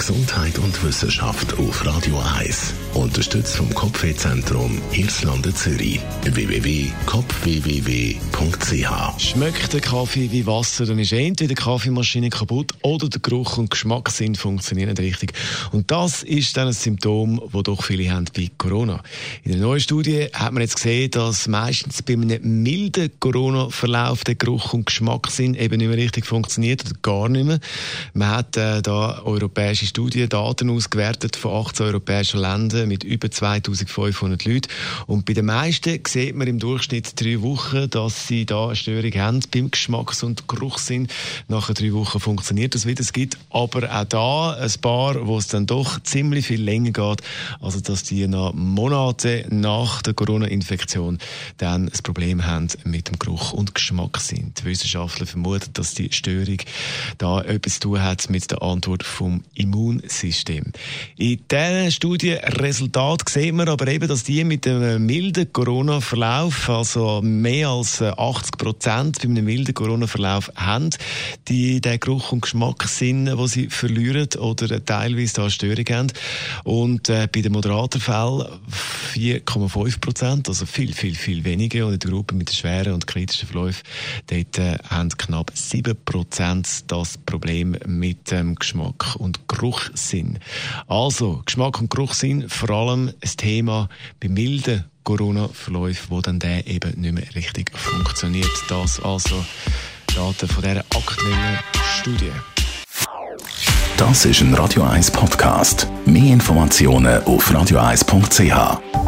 Gesundheit und Wissenschaft auf Radio 1. Unterstützt vom Kopfwehzentrum Irlande Zürich. www.kopfwww.ch Schmeckt der Kaffee wie Wasser, dann ist entweder die Kaffeemaschine kaputt oder der Geruch und Geschmackssinn funktionieren nicht richtig. Und das ist dann ein Symptom, das doch viele haben bei Corona. In einer neuen Studie hat man jetzt gesehen, dass meistens bei einem milden Corona-Verlauf der Geruch und Geschmackssinn eben nicht mehr richtig funktioniert oder gar nicht mehr. Man hat äh, da europäische Studie Daten ausgewertet von 18 europäischen Ländern mit über 2500 Leuten. Und bei den meisten sieht man im Durchschnitt drei Wochen, dass sie da eine Störung haben beim Geschmacks- und Geruchssinn. Nach drei Wochen funktioniert das wieder. Es gibt aber auch da ein paar, wo es dann doch ziemlich viel länger geht, also dass die nach Monate nach der Corona-Infektion dann ein Problem haben mit dem Geruch und Geschmackssinn. Die Wissenschaftler vermuten, dass die Störung da etwas zu tun hat mit der Antwort vom Immun Immunsystem. In diesen Studienresultat sieht man aber eben, dass die mit einem milden Corona-Verlauf, also mehr als 80 Prozent bei einem milden Corona-Verlauf haben, die den Geruch und Geschmackssinn, wo sie verlieren oder teilweise da Störungen haben. Und äh, bei den moderaten Fällen 4,5 Prozent, also viel, viel, viel weniger. Und in der Gruppe mit den schweren und kritischen Verläufen, dort äh, haben knapp 7 Prozent das Problem mit dem Geschmack und Geruch Geruchssinn. Also, Geschmack und Geruchssinn, vor allem ein Thema bei milden Corona-Verläufen, wo dann der eben nicht mehr richtig funktioniert. Das also Daten von dieser aktuellen Studie. Das ist ein Radio 1 Podcast. Mehr Informationen auf radio1.ch.